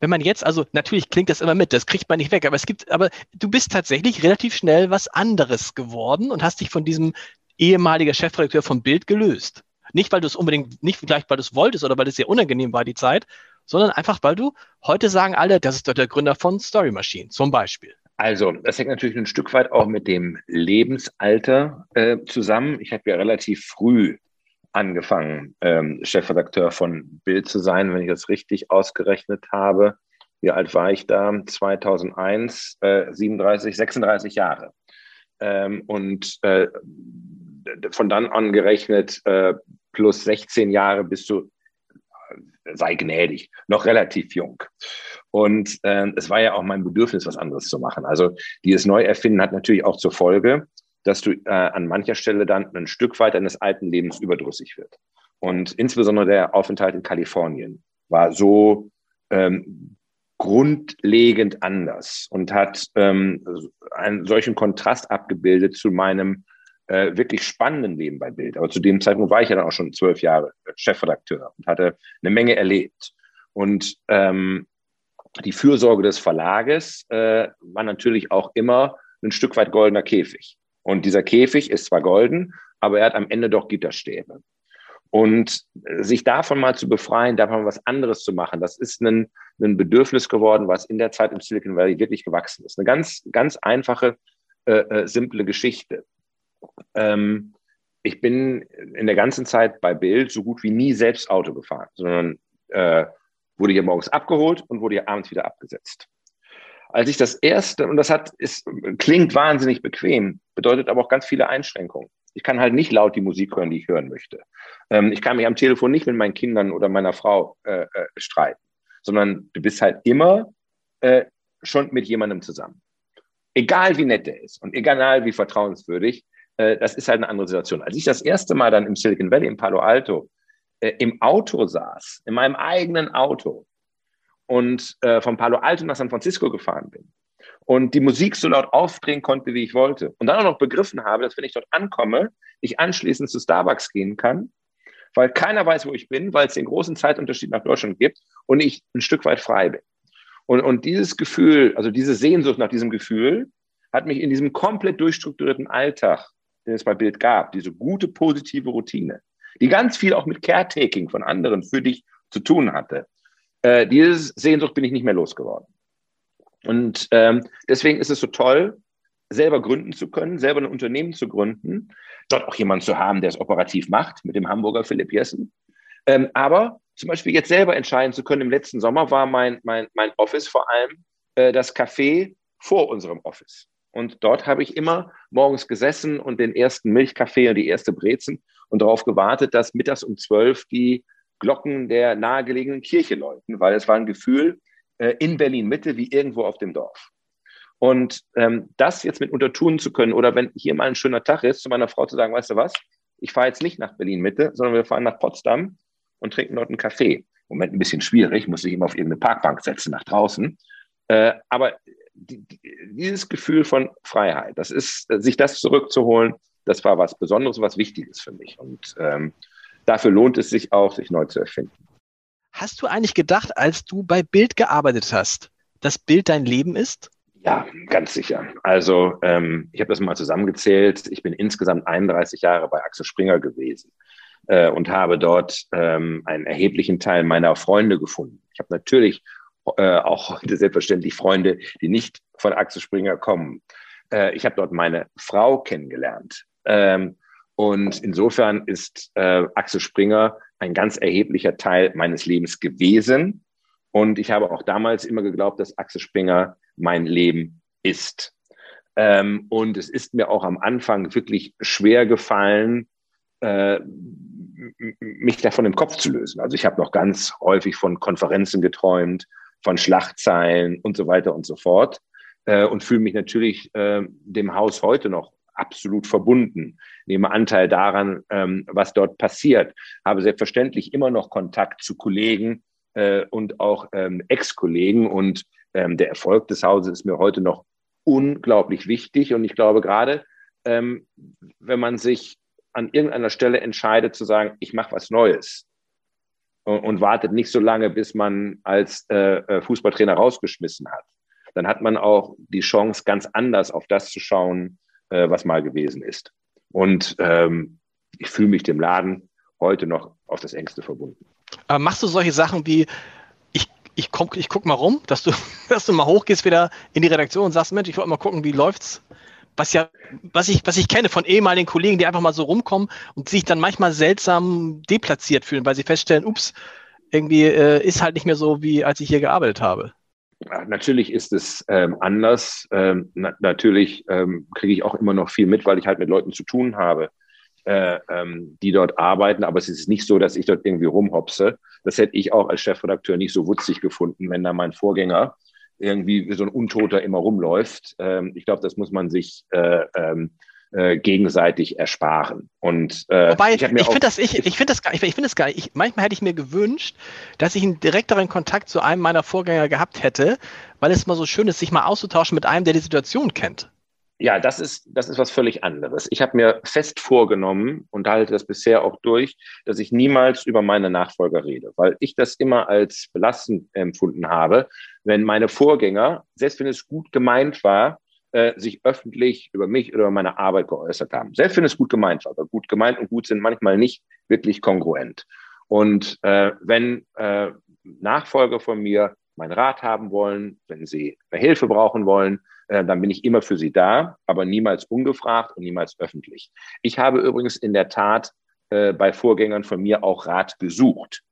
Wenn man jetzt, also natürlich klingt das immer mit, das kriegt man nicht weg, aber es gibt, aber du bist tatsächlich relativ schnell was anderes geworden und hast dich von diesem ehemaliger Chefredakteur von Bild gelöst. Nicht, weil du es unbedingt, nicht vielleicht, weil du es wolltest oder weil es sehr unangenehm war, die Zeit, sondern einfach, weil du, heute sagen alle, das ist doch der Gründer von Story Machine, zum Beispiel. Also, das hängt natürlich ein Stück weit auch mit dem Lebensalter äh, zusammen. Ich habe ja relativ früh angefangen, ähm, Chefredakteur von Bild zu sein, wenn ich das richtig ausgerechnet habe. Wie alt war ich da? 2001, äh, 37, 36 Jahre. Ähm, und äh, von dann an gerechnet äh, plus 16 Jahre bist du, sei gnädig, noch relativ jung. Und äh, es war ja auch mein Bedürfnis, was anderes zu machen. Also dieses Neuerfinden hat natürlich auch zur Folge, dass du äh, an mancher Stelle dann ein Stück weit deines alten Lebens überdrüssig wird. Und insbesondere der Aufenthalt in Kalifornien war so ähm, grundlegend anders und hat ähm, einen solchen Kontrast abgebildet zu meinem äh, wirklich spannenden Leben bei Bild. Aber zu dem Zeitpunkt war ich ja dann auch schon zwölf Jahre Chefredakteur und hatte eine Menge erlebt. Und ähm, die Fürsorge des Verlages äh, war natürlich auch immer ein Stück weit goldener Käfig. Und dieser Käfig ist zwar golden, aber er hat am Ende doch Gitterstäbe. Und sich davon mal zu befreien, davon was anderes zu machen, das ist ein, ein Bedürfnis geworden, was in der Zeit im Silicon Valley wirklich gewachsen ist. Eine ganz, ganz einfache, äh, äh, simple Geschichte. Ähm, ich bin in der ganzen Zeit bei Bild so gut wie nie selbst Auto gefahren, sondern äh, wurde hier morgens abgeholt und wurde hier abends wieder abgesetzt. Als ich das erste, und das hat, ist, klingt wahnsinnig bequem, bedeutet aber auch ganz viele Einschränkungen. Ich kann halt nicht laut die Musik hören, die ich hören möchte. Ähm, ich kann mich am Telefon nicht mit meinen Kindern oder meiner Frau äh, äh, streiten, sondern du bist halt immer äh, schon mit jemandem zusammen. Egal wie nett er ist und egal wie vertrauenswürdig, das ist halt eine andere Situation. Als ich das erste Mal dann im Silicon Valley, in Palo Alto, äh, im Auto saß, in meinem eigenen Auto und äh, von Palo Alto nach San Francisco gefahren bin und die Musik so laut aufdrehen konnte, wie ich wollte und dann auch noch begriffen habe, dass wenn ich dort ankomme, ich anschließend zu Starbucks gehen kann, weil keiner weiß, wo ich bin, weil es den großen Zeitunterschied nach Deutschland gibt und ich ein Stück weit frei bin. Und, und dieses Gefühl, also diese Sehnsucht nach diesem Gefühl, hat mich in diesem komplett durchstrukturierten Alltag, den es bei Bild gab, diese gute, positive Routine, die ganz viel auch mit Caretaking von anderen für dich zu tun hatte, äh, diese Sehnsucht bin ich nicht mehr losgeworden. Und ähm, deswegen ist es so toll, selber gründen zu können, selber ein Unternehmen zu gründen, dort auch jemanden zu haben, der es operativ macht, mit dem Hamburger Philipp Jessen. Ähm, aber zum Beispiel jetzt selber entscheiden zu können, im letzten Sommer war mein, mein, mein Office vor allem äh, das Café vor unserem Office. Und dort habe ich immer morgens gesessen und den ersten Milchkaffee und die erste Brezen und darauf gewartet, dass mittags um zwölf die Glocken der nahegelegenen Kirche läuten, weil es war ein Gefühl äh, in Berlin Mitte wie irgendwo auf dem Dorf. Und ähm, das jetzt mit untertun zu können oder wenn hier mal ein schöner Tag ist, zu meiner Frau zu sagen, weißt du was, ich fahre jetzt nicht nach Berlin Mitte, sondern wir fahren nach Potsdam und trinken dort einen Kaffee. Moment ein bisschen schwierig, muss ich immer auf irgendeine Parkbank setzen nach draußen. Äh, aber dieses Gefühl von Freiheit, das ist, sich das zurückzuholen, das war was Besonderes, was Wichtiges für mich. Und ähm, dafür lohnt es sich auch, sich neu zu erfinden. Hast du eigentlich gedacht, als du bei Bild gearbeitet hast, dass Bild dein Leben ist? Ja, ganz sicher. Also ähm, ich habe das mal zusammengezählt. Ich bin insgesamt 31 Jahre bei Axel Springer gewesen äh, und habe dort ähm, einen erheblichen Teil meiner Freunde gefunden. Ich habe natürlich äh, auch heute selbstverständlich Freunde, die nicht von Axel Springer kommen. Äh, ich habe dort meine Frau kennengelernt. Ähm, und insofern ist äh, Axel Springer ein ganz erheblicher Teil meines Lebens gewesen. Und ich habe auch damals immer geglaubt, dass Axel Springer mein Leben ist. Ähm, und es ist mir auch am Anfang wirklich schwer gefallen, äh, mich davon im Kopf zu lösen. Also ich habe noch ganz häufig von Konferenzen geträumt, von Schlachtzeilen und so weiter und so fort. Äh, und fühle mich natürlich äh, dem Haus heute noch absolut verbunden, nehme Anteil daran, ähm, was dort passiert, habe selbstverständlich immer noch Kontakt zu Kollegen äh, und auch ähm, Ex-Kollegen und ähm, der Erfolg des Hauses ist mir heute noch unglaublich wichtig und ich glaube gerade, ähm, wenn man sich an irgendeiner Stelle entscheidet zu sagen, ich mache was Neues und, und, wartet nicht so lange, bis man als äh, äh, Fußballtrainer rausgeschmissen hat, dann hat man auch die Chance, ganz anders auf das zu schauen, äh, was mal gewesen ist. Und ähm, ich fühle mich dem Laden heute noch auf das engste verbunden. Aber machst du solche Sachen wie, ich, ich, komm, ich guck mal rum, dass du, dass du mal hochgehst wieder in die Redaktion und sagst, Mensch, ich wollte mal gucken, wie läuft's? Was ja, was ich, was ich kenne von ehemaligen Kollegen, die einfach mal so rumkommen und sich dann manchmal seltsam deplatziert fühlen, weil sie feststellen, ups, irgendwie äh, ist halt nicht mehr so, wie als ich hier gearbeitet habe. Natürlich ist es ähm, anders. Ähm, na natürlich ähm, kriege ich auch immer noch viel mit, weil ich halt mit Leuten zu tun habe, äh, ähm, die dort arbeiten. Aber es ist nicht so, dass ich dort irgendwie rumhopse. Das hätte ich auch als Chefredakteur nicht so wutzig gefunden, wenn da mein Vorgänger irgendwie wie so ein Untoter immer rumläuft. Ähm, ich glaube, das muss man sich äh, ähm, äh, gegenseitig ersparen. Und äh, Wobei, ich, ich finde das, ich, ich finde das, ich, ich finde das geil. Ich, manchmal hätte ich mir gewünscht, dass ich einen direkteren Kontakt zu einem meiner Vorgänger gehabt hätte, weil es mal so schön ist, sich mal auszutauschen mit einem, der die Situation kennt. Ja, das ist, das ist was völlig anderes. Ich habe mir fest vorgenommen und halte das bisher auch durch, dass ich niemals über meine Nachfolger rede, weil ich das immer als belastend empfunden habe, wenn meine Vorgänger, selbst wenn es gut gemeint war, äh, sich öffentlich über mich oder über meine Arbeit geäußert haben. Selbst wenn es gut gemeint war, aber gut gemeint und gut sind manchmal nicht wirklich kongruent. Und äh, wenn äh, Nachfolger von mir meinen Rat haben wollen, wenn sie Hilfe brauchen wollen, äh, dann bin ich immer für sie da, aber niemals ungefragt und niemals öffentlich. Ich habe übrigens in der Tat äh, bei Vorgängern von mir auch Rat gesucht.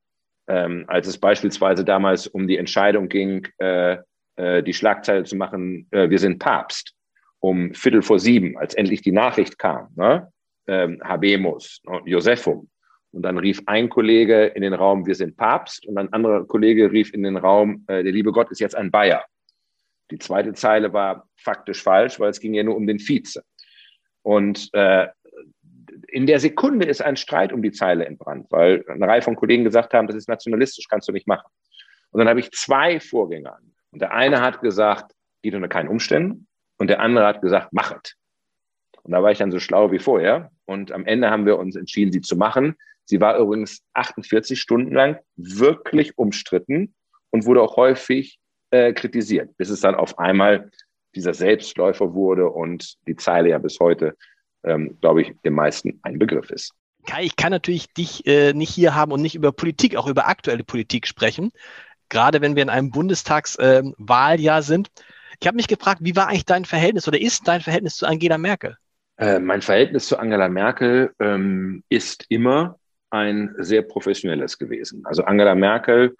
Ähm, als es beispielsweise damals um die Entscheidung ging, äh, die Schlagzeile zu machen, wir sind Papst, um Viertel vor sieben, als endlich die Nachricht kam, ne? ähm, Habemus, ne? Josephum. Und dann rief ein Kollege in den Raum, wir sind Papst, und ein anderer Kollege rief in den Raum, äh, der liebe Gott ist jetzt ein Bayer. Die zweite Zeile war faktisch falsch, weil es ging ja nur um den Vize. Und äh, in der Sekunde ist ein Streit um die Zeile entbrannt, weil eine Reihe von Kollegen gesagt haben, das ist nationalistisch, kannst du nicht machen. Und dann habe ich zwei Vorgänger und der eine hat gesagt, geht unter keinen Umständen. Und der andere hat gesagt, machet. Und da war ich dann so schlau wie vorher. Und am Ende haben wir uns entschieden, sie zu machen. Sie war übrigens 48 Stunden lang wirklich umstritten und wurde auch häufig äh, kritisiert, bis es dann auf einmal dieser Selbstläufer wurde und die Zeile ja bis heute, ähm, glaube ich, den meisten ein Begriff ist. Kai, ich kann natürlich dich äh, nicht hier haben und nicht über Politik, auch über aktuelle Politik sprechen gerade wenn wir in einem Bundestagswahljahr äh, sind. Ich habe mich gefragt, wie war eigentlich dein Verhältnis oder ist dein Verhältnis zu Angela Merkel? Äh, mein Verhältnis zu Angela Merkel ähm, ist immer ein sehr professionelles gewesen. Also Angela Merkel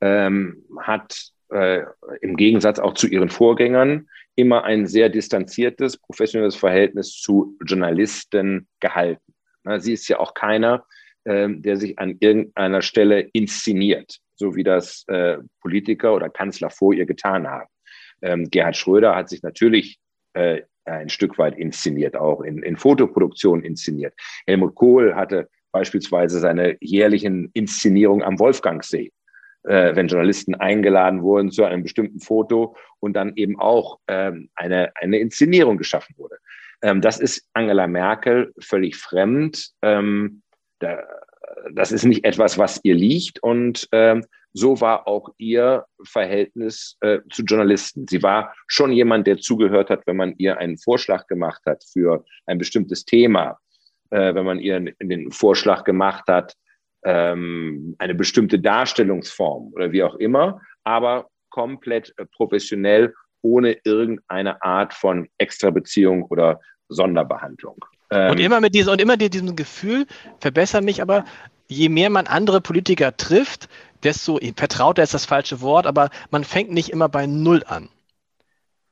ähm, hat äh, im Gegensatz auch zu ihren Vorgängern immer ein sehr distanziertes, professionelles Verhältnis zu Journalisten gehalten. Na, sie ist ja auch keiner, ähm, der sich an irgendeiner Stelle inszeniert so wie das äh, Politiker oder Kanzler vor ihr getan haben. Ähm, Gerhard Schröder hat sich natürlich äh, ein Stück weit inszeniert, auch in, in Fotoproduktion inszeniert. Helmut Kohl hatte beispielsweise seine jährlichen Inszenierungen am Wolfgangsee, äh, wenn Journalisten eingeladen wurden zu einem bestimmten Foto und dann eben auch ähm, eine, eine Inszenierung geschaffen wurde. Ähm, das ist Angela Merkel völlig fremd. Ähm, da, das ist nicht etwas, was ihr liegt. Und ähm, so war auch ihr Verhältnis äh, zu Journalisten. Sie war schon jemand, der zugehört hat, wenn man ihr einen Vorschlag gemacht hat für ein bestimmtes Thema, äh, wenn man ihr den Vorschlag gemacht hat, ähm, eine bestimmte Darstellungsform oder wie auch immer, aber komplett äh, professionell, ohne irgendeine Art von Extrabeziehung oder Sonderbehandlung. Ähm, und immer mit diesem, und immer diesem Gefühl, verbessere mich, aber je mehr man andere Politiker trifft, desto vertrauter ist das falsche Wort, aber man fängt nicht immer bei Null an.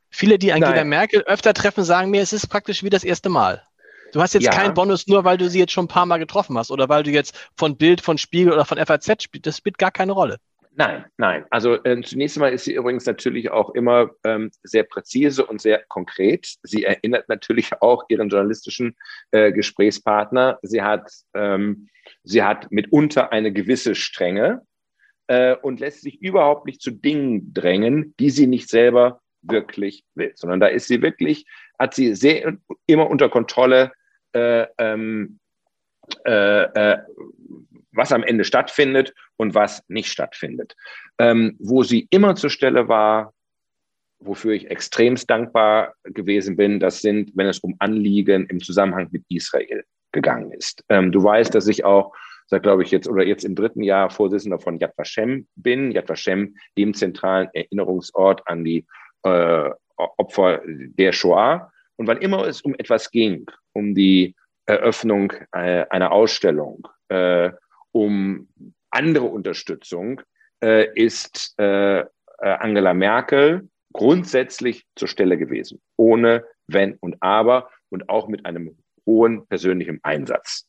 Viele, die Angela Nein. Merkel öfter treffen, sagen mir, es ist praktisch wie das erste Mal. Du hast jetzt ja. keinen Bonus nur, weil du sie jetzt schon ein paar Mal getroffen hast oder weil du jetzt von Bild, von Spiegel oder von FAZ spielst. Das spielt gar keine Rolle. Nein, nein. Also äh, zunächst einmal ist sie übrigens natürlich auch immer ähm, sehr präzise und sehr konkret. Sie erinnert natürlich auch ihren journalistischen äh, Gesprächspartner. Sie hat, ähm, sie hat mitunter eine gewisse Strenge äh, und lässt sich überhaupt nicht zu Dingen drängen, die sie nicht selber wirklich will, sondern da ist sie wirklich, hat sie sehr immer unter Kontrolle, äh, ähm, äh, äh, was am Ende stattfindet und was nicht stattfindet. Ähm, wo sie immer zur Stelle war, wofür ich extremst dankbar gewesen bin, das sind, wenn es um Anliegen im Zusammenhang mit Israel gegangen ist. Ähm, du weißt, dass ich auch seit, glaube ich, jetzt oder jetzt im dritten Jahr Vorsitzender von Yad Vashem bin. Yad Vashem, dem zentralen Erinnerungsort an die äh, Opfer der Shoah. Und wann immer es um etwas ging, um die Eröffnung äh, einer Ausstellung, äh, um andere Unterstützung, äh, ist Angela Merkel grundsätzlich zur Stelle gewesen, ohne Wenn und Aber und auch mit einem hohen persönlichen Einsatz.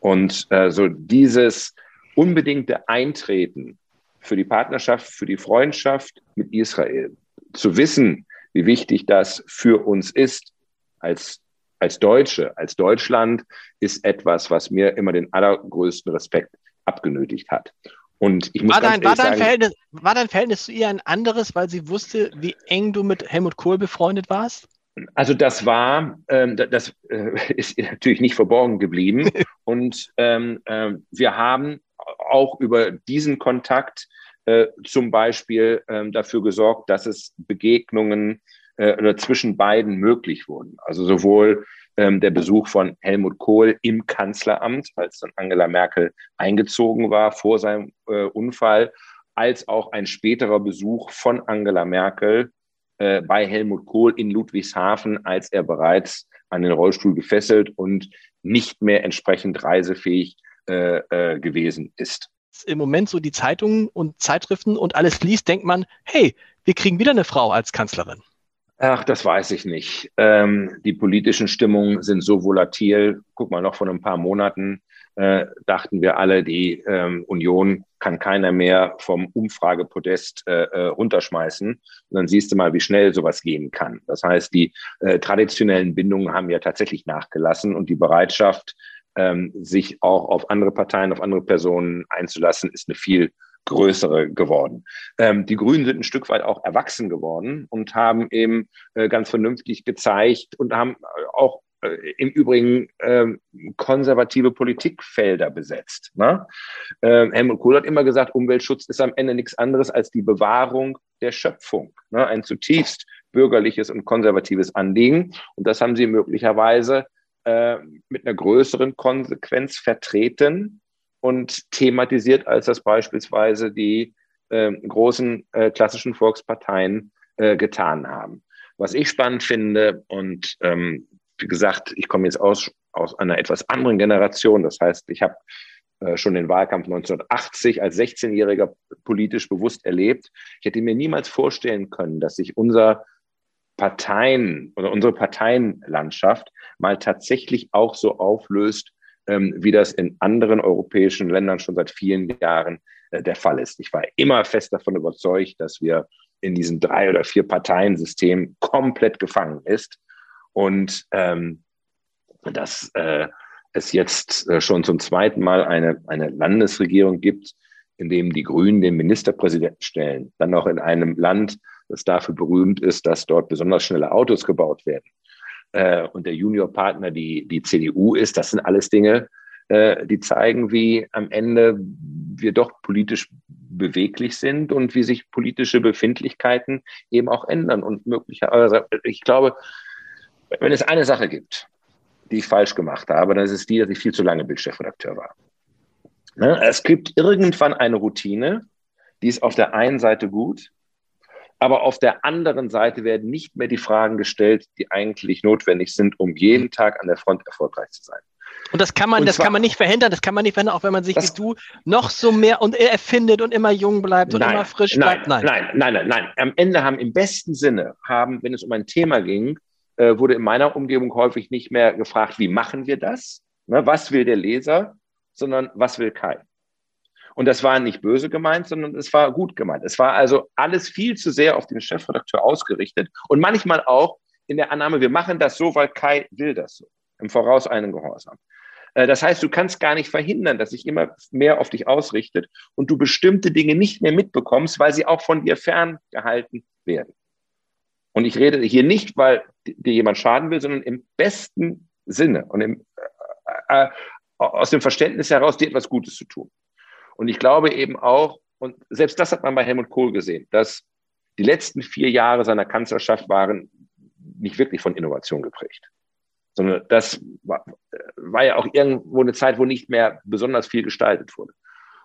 Und äh, so dieses unbedingte Eintreten für die Partnerschaft, für die Freundschaft mit Israel, zu wissen, wie wichtig das für uns ist als, als Deutsche, als Deutschland, ist etwas, was mir immer den allergrößten Respekt abgenötigt hat. Und ich muss war, dein, war, dein sagen, Verhältnis, war dein Verhältnis zu ihr ein anderes, weil sie wusste, wie eng du mit Helmut Kohl befreundet warst? Also das war, ähm, das äh, ist natürlich nicht verborgen geblieben. Und ähm, äh, wir haben auch über diesen Kontakt äh, zum Beispiel ähm, dafür gesorgt, dass es Begegnungen äh, oder zwischen beiden möglich wurden. Also sowohl ähm, der Besuch von Helmut Kohl im Kanzleramt, als dann Angela Merkel eingezogen war vor seinem äh, Unfall, als auch ein späterer Besuch von Angela Merkel äh, bei Helmut Kohl in Ludwigshafen, als er bereits an den Rollstuhl gefesselt und nicht mehr entsprechend reisefähig äh, äh, gewesen ist im Moment so die Zeitungen und Zeitschriften und alles liest, denkt man, hey, wir kriegen wieder eine Frau als Kanzlerin. Ach, das weiß ich nicht. Ähm, die politischen Stimmungen sind so volatil. Guck mal, noch vor ein paar Monaten äh, dachten wir alle, die ähm, Union kann keiner mehr vom Umfragepodest äh, äh, runterschmeißen. Und dann siehst du mal, wie schnell sowas gehen kann. Das heißt, die äh, traditionellen Bindungen haben ja tatsächlich nachgelassen und die Bereitschaft, ähm, sich auch auf andere Parteien, auf andere Personen einzulassen, ist eine viel größere geworden. Ähm, die Grünen sind ein Stück weit auch erwachsen geworden und haben eben äh, ganz vernünftig gezeigt und haben auch äh, im Übrigen äh, konservative Politikfelder besetzt. Ne? Ähm, Helmut Kohl hat immer gesagt, Umweltschutz ist am Ende nichts anderes als die Bewahrung der Schöpfung. Ne? Ein zutiefst bürgerliches und konservatives Anliegen. Und das haben sie möglicherweise äh, mit einer größeren Konsequenz vertreten und thematisiert, als das beispielsweise die äh, großen äh, klassischen Volksparteien äh, getan haben. Was ich spannend finde und ähm, wie gesagt, ich komme jetzt aus, aus einer etwas anderen Generation. Das heißt, ich habe äh, schon den Wahlkampf 1980 als 16-Jähriger politisch bewusst erlebt. Ich hätte mir niemals vorstellen können, dass sich unser Parteien oder unsere Parteienlandschaft mal tatsächlich auch so auflöst, wie das in anderen europäischen Ländern schon seit vielen Jahren äh, der Fall ist. Ich war immer fest davon überzeugt, dass wir in diesem drei- oder vier Parteiensystem komplett gefangen ist und ähm, dass äh, es jetzt äh, schon zum zweiten Mal eine, eine Landesregierung gibt, in dem die Grünen den Ministerpräsidenten stellen, dann noch in einem Land, das dafür berühmt ist, dass dort besonders schnelle Autos gebaut werden. Äh, und der Juniorpartner die, die CDU ist, das sind alles Dinge, äh, die zeigen, wie am Ende wir doch politisch beweglich sind und wie sich politische Befindlichkeiten eben auch ändern. Und möglicherweise, ich glaube, wenn es eine Sache gibt, die ich falsch gemacht habe, dann ist es die, dass ich viel zu lange Bildchefredakteur war. Ne? Es gibt irgendwann eine Routine, die ist auf der einen Seite gut, aber auf der anderen Seite werden nicht mehr die Fragen gestellt, die eigentlich notwendig sind, um jeden Tag an der Front erfolgreich zu sein. Und das kann man, und das zwar, kann man nicht verhindern, das kann man nicht verhindern, auch wenn man sich wie du noch so mehr und erfindet und immer jung bleibt und nein, immer frisch bleibt. Nein, nein, nein, nein, nein. Am Ende haben im besten Sinne haben, wenn es um ein Thema ging, äh, wurde in meiner Umgebung häufig nicht mehr gefragt, wie machen wir das? Ne, was will der Leser, sondern was will Kai? Und das war nicht böse gemeint, sondern es war gut gemeint. Es war also alles viel zu sehr auf den Chefredakteur ausgerichtet und manchmal auch in der Annahme, wir machen das so, weil Kai will das so. Im Voraus einen Gehorsam. Äh, das heißt, du kannst gar nicht verhindern, dass sich immer mehr auf dich ausrichtet und du bestimmte Dinge nicht mehr mitbekommst, weil sie auch von dir ferngehalten werden. Und ich rede hier nicht, weil dir jemand schaden will, sondern im besten Sinne und im, äh, äh, aus dem Verständnis heraus, dir etwas Gutes zu tun. Und ich glaube eben auch, und selbst das hat man bei Helmut Kohl gesehen, dass die letzten vier Jahre seiner Kanzlerschaft waren nicht wirklich von Innovation geprägt sondern das war, war, ja auch irgendwo eine Zeit, wo nicht mehr besonders viel gestaltet wurde.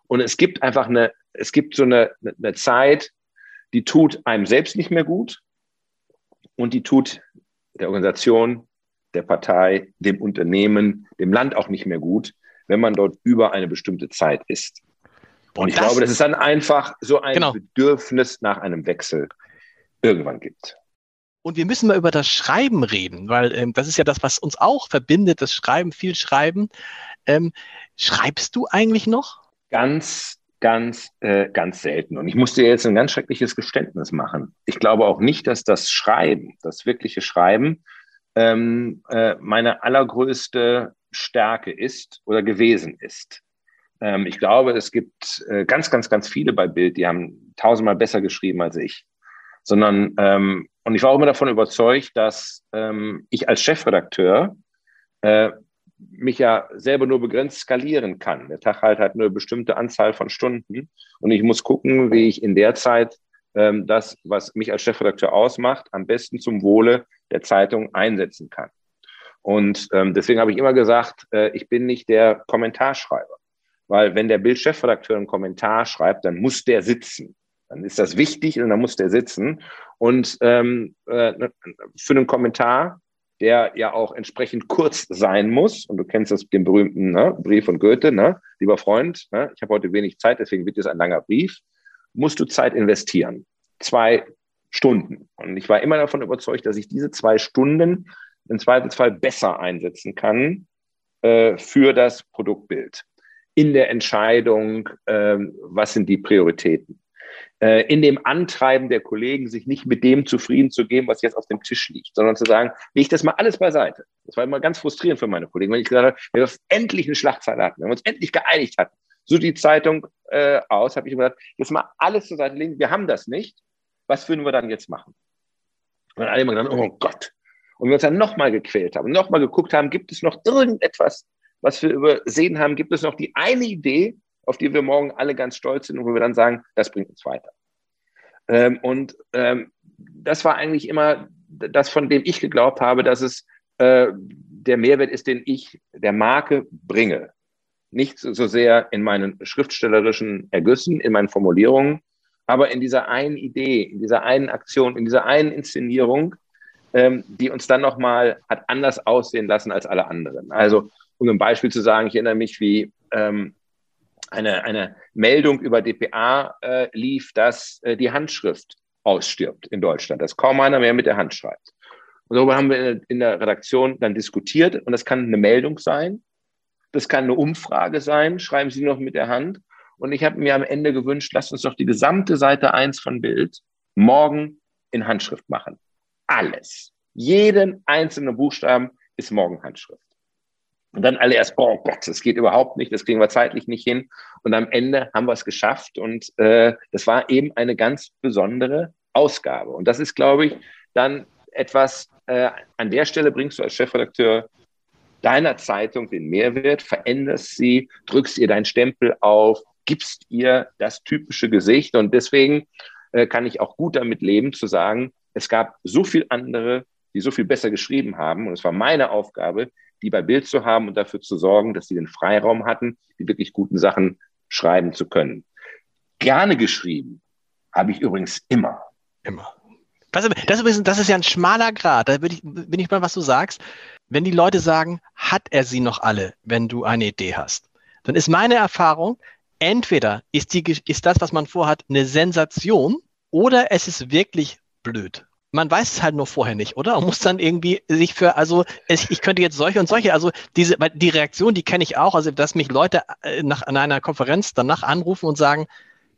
Und es gibt einfach eine, es gibt so eine, eine Zeit, die tut einem selbst nicht mehr gut und die tut der Organisation, der Partei, dem Unternehmen, dem Land auch nicht mehr gut, wenn man dort über eine bestimmte Zeit ist. Und, und ich das, glaube, dass es dann einfach so ein genau. Bedürfnis nach einem Wechsel irgendwann gibt. Und wir müssen mal über das Schreiben reden, weil ähm, das ist ja das, was uns auch verbindet, das Schreiben, viel Schreiben. Ähm, schreibst du eigentlich noch? Ganz, ganz, äh, ganz selten. Und ich muss dir jetzt ein ganz schreckliches Geständnis machen. Ich glaube auch nicht, dass das Schreiben, das wirkliche Schreiben, ähm, äh, meine allergrößte Stärke ist oder gewesen ist. Ähm, ich glaube, es gibt äh, ganz, ganz, ganz viele bei Bild, die haben tausendmal besser geschrieben als ich sondern ähm, und ich war auch immer davon überzeugt, dass ähm, ich als Chefredakteur äh, mich ja selber nur begrenzt skalieren kann. Der Tag halt hat nur eine bestimmte Anzahl von Stunden und ich muss gucken, wie ich in der Zeit ähm, das, was mich als Chefredakteur ausmacht, am besten zum Wohle der Zeitung einsetzen kann. Und ähm, deswegen habe ich immer gesagt, äh, ich bin nicht der Kommentarschreiber. Weil wenn der Bild-Chefredakteur einen Kommentar schreibt, dann muss der sitzen. Dann ist das wichtig und dann muss der sitzen. Und ähm, äh, für einen Kommentar, der ja auch entsprechend kurz sein muss, und du kennst das den berühmten ne, Brief von Goethe, ne, lieber Freund, ne, ich habe heute wenig Zeit, deswegen wird es ein langer Brief, musst du Zeit investieren. Zwei Stunden. Und ich war immer davon überzeugt, dass ich diese zwei Stunden im Zweifelsfall besser einsetzen kann äh, für das Produktbild. In der Entscheidung, äh, was sind die Prioritäten. Äh, in dem Antreiben der Kollegen, sich nicht mit dem zufrieden zu geben, was jetzt auf dem Tisch liegt, sondern zu sagen, leg das mal alles beiseite. Das war immer ganz frustrierend für meine Kollegen, wenn ich gesagt habe, wenn wir endlich eine Schlagzeile hatten, wenn wir uns endlich geeinigt hatten, so die Zeitung äh, aus, habe ich immer gesagt, jetzt mal alles zur Seite legen, wir haben das nicht, was würden wir dann jetzt machen? Und alle immer gesagt, oh Gott. Und wir uns dann nochmal gequält haben, nochmal geguckt haben, gibt es noch irgendetwas, was wir übersehen haben, gibt es noch die eine Idee, auf die wir morgen alle ganz stolz sind und wo wir dann sagen, das bringt uns weiter. Ähm, und ähm, das war eigentlich immer das, von dem ich geglaubt habe, dass es äh, der Mehrwert ist, den ich der Marke bringe. Nicht so, sehr in meinen schriftstellerischen Ergüssen, in meinen Formulierungen, aber in dieser einen Idee, in dieser einen Aktion, in dieser einen Inszenierung, ähm, die uns dann nochmal hat anders aussehen lassen als alle anderen. Also, um ein Beispiel zu sagen, ich erinnere mich, wie ähm, eine, eine Meldung über DPA äh, lief, dass äh, die Handschrift ausstirbt in Deutschland, dass kaum einer mehr mit der Hand schreibt. Und darüber haben wir in der Redaktion dann diskutiert und das kann eine Meldung sein, das kann eine Umfrage sein, schreiben Sie noch mit der Hand. Und ich habe mir am Ende gewünscht, lasst uns doch die gesamte Seite 1 von Bild morgen in Handschrift machen. Alles. Jeden einzelnen Buchstaben ist morgen Handschrift. Und dann alle erst, oh Gott, das geht überhaupt nicht, das kriegen wir zeitlich nicht hin. Und am Ende haben wir es geschafft. Und äh, das war eben eine ganz besondere Ausgabe. Und das ist, glaube ich, dann etwas, äh, an der Stelle bringst du als Chefredakteur deiner Zeitung den Mehrwert, veränderst sie, drückst ihr deinen Stempel auf, gibst ihr das typische Gesicht. Und deswegen äh, kann ich auch gut damit leben, zu sagen, es gab so viel andere, die so viel besser geschrieben haben. Und es war meine Aufgabe, die bei Bild zu haben und dafür zu sorgen, dass sie den Freiraum hatten, die wirklich guten Sachen schreiben zu können. Gerne geschrieben habe ich übrigens immer. Immer. Das, das, ist, das ist ja ein schmaler Grad. Da bin ich, bin ich mal, was du sagst. Wenn die Leute sagen, hat er sie noch alle, wenn du eine Idee hast, dann ist meine Erfahrung, entweder ist, die, ist das, was man vorhat, eine Sensation oder es ist wirklich blöd. Man weiß es halt nur vorher nicht, oder? Man muss dann irgendwie sich für, also ich, ich könnte jetzt solche und solche, also diese, die Reaktion, die kenne ich auch, also dass mich Leute äh, nach an einer Konferenz danach anrufen und sagen,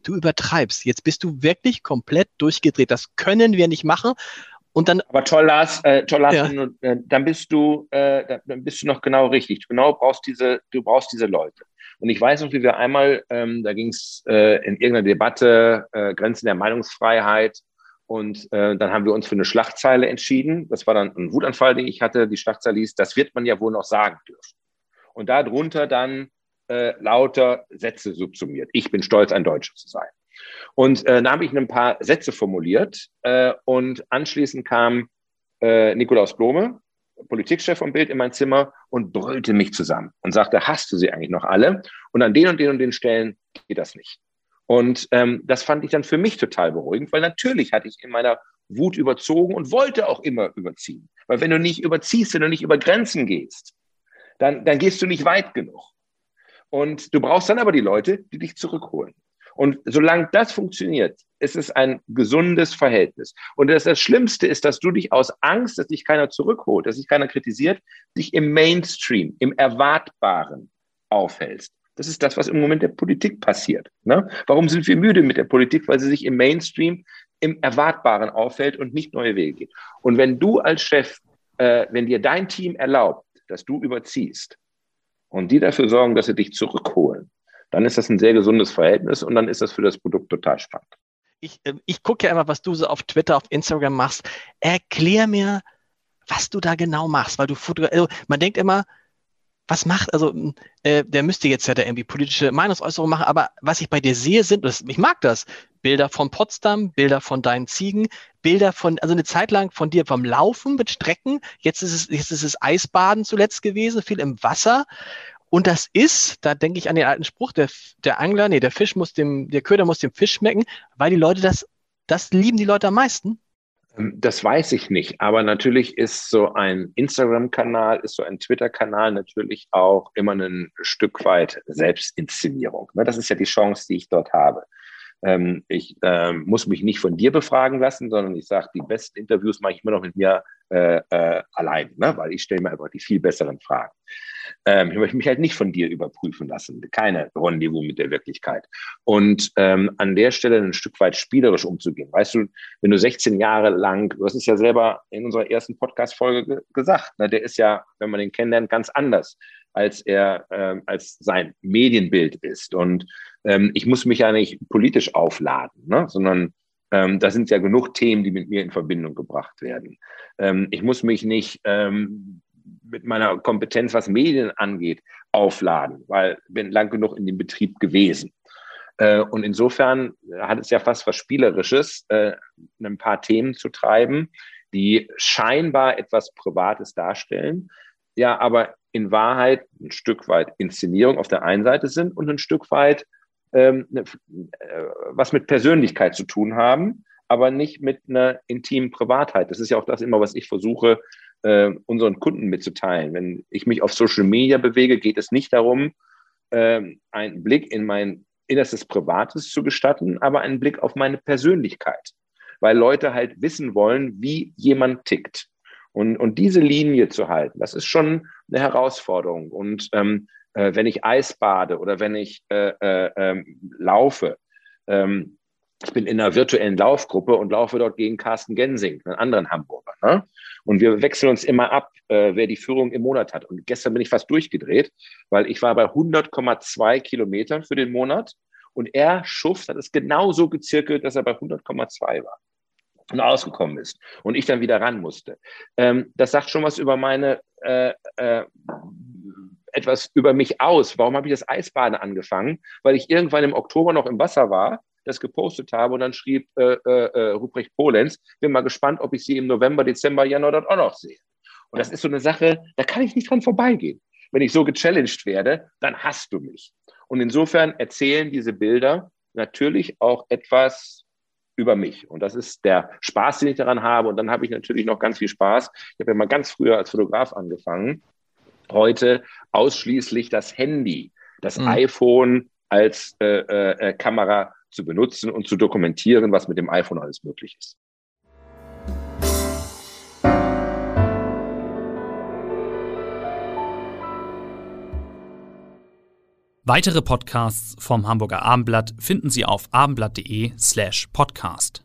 du übertreibst, jetzt bist du wirklich komplett durchgedreht, das können wir nicht machen. Und dann, Aber toll, Lars, äh, toll, Lars ja. äh, dann bist du, äh, dann bist du noch genau richtig. Du genau brauchst diese, du brauchst diese Leute. Und ich weiß noch, wie wir einmal, ähm, da ging es äh, in irgendeiner Debatte, äh, Grenzen der Meinungsfreiheit, und äh, dann haben wir uns für eine Schlagzeile entschieden. Das war dann ein Wutanfall, den ich hatte. Die Schlagzeile hieß, das wird man ja wohl noch sagen dürfen. Und darunter dann äh, lauter Sätze subsumiert. Ich bin stolz, ein Deutscher zu sein. Und äh, da habe ich ein paar Sätze formuliert äh, und anschließend kam äh, Nikolaus Blome, Politikchef vom Bild, in mein Zimmer und brüllte mich zusammen und sagte, hast du sie eigentlich noch alle? Und an den und den und den Stellen geht das nicht. Und ähm, das fand ich dann für mich total beruhigend, weil natürlich hatte ich in meiner Wut überzogen und wollte auch immer überziehen. Weil wenn du nicht überziehst, wenn du nicht über Grenzen gehst, dann, dann gehst du nicht weit genug. Und du brauchst dann aber die Leute, die dich zurückholen. Und solange das funktioniert, ist es ein gesundes Verhältnis. Und das, das Schlimmste ist, dass du dich aus Angst, dass dich keiner zurückholt, dass dich keiner kritisiert, dich im Mainstream, im Erwartbaren aufhältst. Das ist das, was im Moment der Politik passiert. Ne? Warum sind wir müde mit der Politik? Weil sie sich im Mainstream, im Erwartbaren auffällt und nicht neue Wege geht. Und wenn du als Chef, äh, wenn dir dein Team erlaubt, dass du überziehst und die dafür sorgen, dass sie dich zurückholen, dann ist das ein sehr gesundes Verhältnis und dann ist das für das Produkt total spannend. Ich, äh, ich gucke ja immer, was du so auf Twitter, auf Instagram machst. Erklär mir, was du da genau machst, weil du also man denkt immer, was macht, also äh, der müsste jetzt ja da irgendwie politische Meinungsäußerungen machen, aber was ich bei dir sehe, sind, das, ich mag das, Bilder von Potsdam, Bilder von deinen Ziegen, Bilder von, also eine Zeit lang von dir vom Laufen mit Strecken, jetzt ist es, jetzt ist es Eisbaden zuletzt gewesen, viel im Wasser. Und das ist, da denke ich an den alten Spruch, der, der Angler, nee, der Fisch muss dem, der Köder muss dem Fisch schmecken, weil die Leute das, das lieben die Leute am meisten. Ähm, das weiß ich nicht, aber natürlich ist so ein Instagram-Kanal, ist so ein Twitter-Kanal natürlich auch immer ein Stück weit Selbstinszenierung. Ne, das ist ja die Chance, die ich dort habe. Ähm, ich ähm, muss mich nicht von dir befragen lassen, sondern ich sage, die besten Interviews mache ich immer noch mit mir äh, äh, allein, ne? weil ich stelle mir einfach die viel besseren Fragen. Ähm, ich möchte mich halt nicht von dir überprüfen lassen. Keine Rendezvous mit der Wirklichkeit. Und ähm, an der Stelle ein Stück weit spielerisch umzugehen. Weißt du, wenn du 16 Jahre lang, du hast es ja selber in unserer ersten Podcast-Folge ge gesagt, ne, der ist ja, wenn man den kennenlernt, ganz anders, als er, ähm, als sein Medienbild ist. Und ähm, ich muss mich ja nicht politisch aufladen, ne, sondern ähm, da sind ja genug Themen, die mit mir in Verbindung gebracht werden. Ähm, ich muss mich nicht ähm, mit meiner Kompetenz, was Medien angeht, aufladen, weil bin lang genug in dem Betrieb gewesen. Äh, und insofern hat es ja fast was Spielerisches, äh, ein paar Themen zu treiben, die scheinbar etwas Privates darstellen, ja, aber in Wahrheit ein Stück weit Inszenierung auf der einen Seite sind und ein Stück weit ähm, ne, äh, was mit Persönlichkeit zu tun haben, aber nicht mit einer intimen Privatheit. Das ist ja auch das immer, was ich versuche, äh, unseren Kunden mitzuteilen. Wenn ich mich auf Social Media bewege, geht es nicht darum, äh, einen Blick in mein innerstes Privates zu gestatten, aber einen Blick auf meine Persönlichkeit, weil Leute halt wissen wollen, wie jemand tickt. Und, und diese Linie zu halten, das ist schon eine Herausforderung. Und ähm, äh, wenn ich Eis bade oder wenn ich äh, äh, ähm, laufe, ähm, ich bin in einer virtuellen Laufgruppe und laufe dort gegen Carsten Gensing, einen anderen Hamburger. Ne? Und wir wechseln uns immer ab, äh, wer die Führung im Monat hat. Und gestern bin ich fast durchgedreht, weil ich war bei 100,2 Kilometern für den Monat und er, Schuft, hat es genauso gezirkelt, dass er bei 100,2 war und ausgekommen ist und ich dann wieder ran musste. Ähm, das sagt schon was über meine, äh, äh, etwas über mich aus. Warum habe ich das Eisbaden angefangen? Weil ich irgendwann im Oktober noch im Wasser war das gepostet habe und dann schrieb äh, äh, äh, Ruprecht Polenz, bin mal gespannt, ob ich sie im November, Dezember, Januar dort auch noch sehe. Und das ist so eine Sache, da kann ich nicht dran vorbeigehen. Wenn ich so gechallenged werde, dann hast du mich. Und insofern erzählen diese Bilder natürlich auch etwas über mich. Und das ist der Spaß, den ich daran habe. Und dann habe ich natürlich noch ganz viel Spaß. Ich habe ja mal ganz früher als Fotograf angefangen heute ausschließlich das Handy, das mhm. iPhone als äh, äh, äh, Kamera zu benutzen und zu dokumentieren, was mit dem iPhone alles möglich ist. Weitere Podcasts vom Hamburger Abendblatt finden Sie auf abendblatt.de slash podcast.